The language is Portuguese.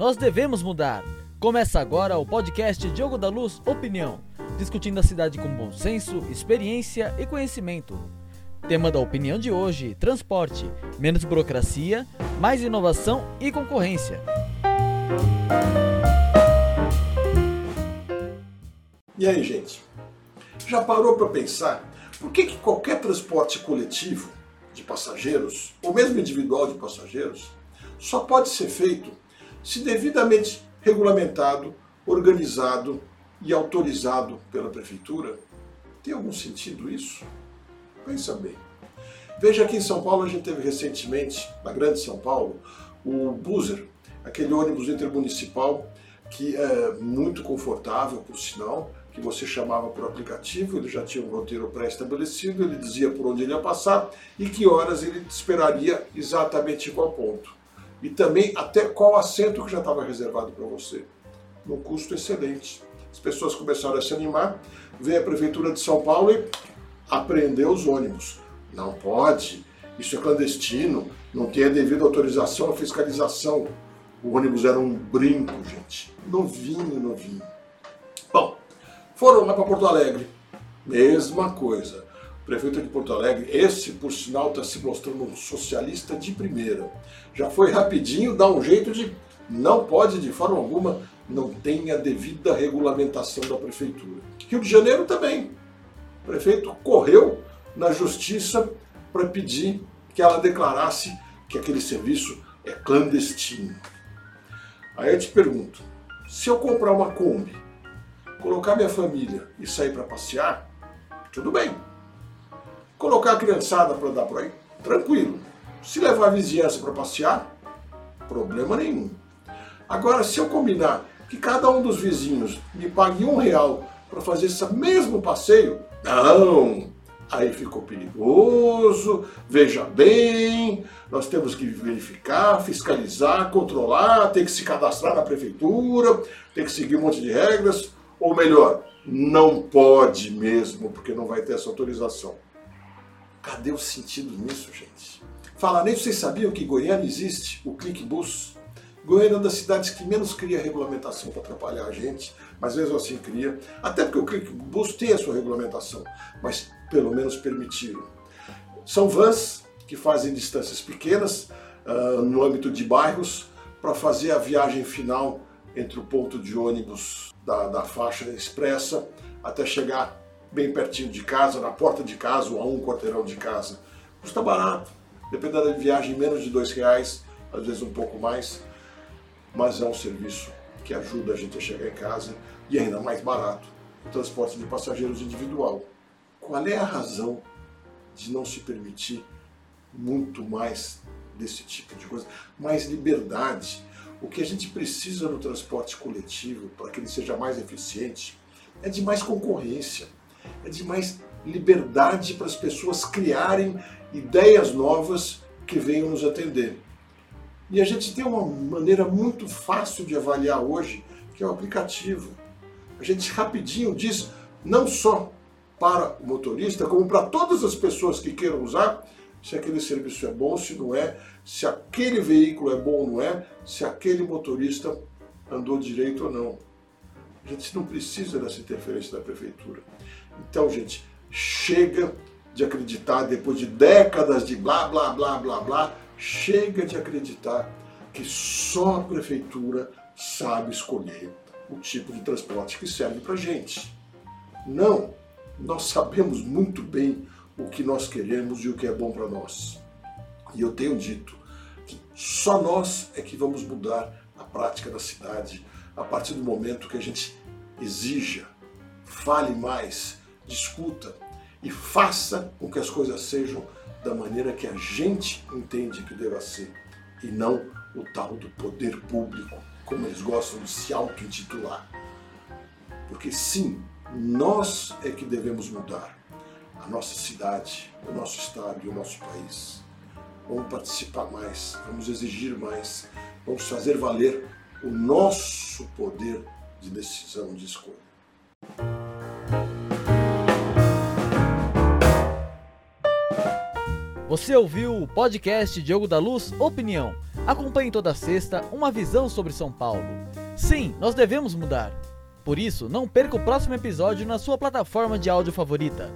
Nós devemos mudar. Começa agora o podcast Diogo da Luz Opinião, discutindo a cidade com bom senso, experiência e conhecimento. Tema da opinião de hoje: transporte, menos burocracia, mais inovação e concorrência. E aí, gente? Já parou para pensar por que, que qualquer transporte coletivo de passageiros, ou mesmo individual de passageiros, só pode ser feito se devidamente regulamentado, organizado e autorizado pela prefeitura? Tem algum sentido isso? Pensa bem. Veja aqui em São Paulo, a gente teve recentemente, na Grande São Paulo, o Buser, aquele ônibus intermunicipal que é muito confortável, por sinal, que você chamava por aplicativo, ele já tinha um roteiro pré-estabelecido, ele dizia por onde ele ia passar e que horas ele esperaria exatamente em qual ponto. E também até qual assento que já estava reservado para você. Num custo excelente. As pessoas começaram a se animar, veio a Prefeitura de São Paulo e apreendeu os ônibus. Não pode, isso é clandestino, não tem a devida autorização, a fiscalização. O ônibus era um brinco, gente. Novinho, novinho. Bom, foram lá para Porto Alegre. Mesma coisa. Prefeito de Porto Alegre, esse por sinal está se mostrando um socialista de primeira. Já foi rapidinho, dá um jeito de. Não pode de forma alguma, não tem a devida regulamentação da prefeitura. Rio de Janeiro também. O prefeito correu na justiça para pedir que ela declarasse que aquele serviço é clandestino. Aí eu te pergunto: se eu comprar uma Kombi Colocar minha família e sair para passear, tudo bem. Colocar a criançada para dar por aí, tranquilo. Se levar a vizinhança para passear, problema nenhum. Agora, se eu combinar que cada um dos vizinhos me pague um real para fazer esse mesmo passeio, não! Aí ficou perigoso, veja bem, nós temos que verificar, fiscalizar, controlar, tem que se cadastrar na prefeitura, tem que seguir um monte de regras. Ou melhor, não pode mesmo, porque não vai ter essa autorização. Cadê o sentido nisso, gente? Falar nisso, vocês sabiam que em Goiânia existe o ClickBus? Goiânia é uma das cidades que menos cria regulamentação para atrapalhar a gente, mas mesmo assim cria. Até porque o ClickBus tem a sua regulamentação, mas pelo menos permitiram. São vans que fazem distâncias pequenas uh, no âmbito de bairros para fazer a viagem final entre o ponto de ônibus da, da faixa expressa até chegar bem pertinho de casa, na porta de casa ou a um quarteirão de casa. Custa barato, dependendo da viagem, menos de dois reais, às vezes um pouco mais, mas é um serviço que ajuda a gente a chegar em casa e ainda mais barato, o transporte de passageiros individual. Qual é a razão de não se permitir muito mais desse tipo de coisa? Mais liberdade, o que a gente precisa no transporte coletivo, para que ele seja mais eficiente, é de mais concorrência, é de mais liberdade para as pessoas criarem ideias novas que venham nos atender. E a gente tem uma maneira muito fácil de avaliar hoje, que é o aplicativo. A gente rapidinho diz, não só para o motorista, como para todas as pessoas que queiram usar, se aquele serviço é bom, se não é, se aquele veículo é bom ou não é, se aquele motorista andou direito ou não. A gente não precisa dessa interferência da prefeitura. Então, gente, chega de acreditar, depois de décadas de blá, blá, blá, blá, blá, chega de acreditar que só a prefeitura sabe escolher o tipo de transporte que serve para gente. Não, nós sabemos muito bem o que nós queremos e o que é bom para nós. E eu tenho dito que só nós é que vamos mudar a prática da cidade a partir do momento que a gente exija, fale mais, discuta e faça com que as coisas sejam da maneira que a gente entende que deva ser e não o tal do poder público, como eles gostam de se auto-intitular. Porque sim, nós é que devemos mudar a nossa cidade, o nosso estado e o nosso país. Vamos participar mais, vamos exigir mais, vamos fazer valer o nosso poder de decisão, de escolha. Você ouviu o podcast Diogo da Luz Opinião. Acompanhe toda sexta uma visão sobre São Paulo. Sim, nós devemos mudar. Por isso, não perca o próximo episódio na sua plataforma de áudio favorita.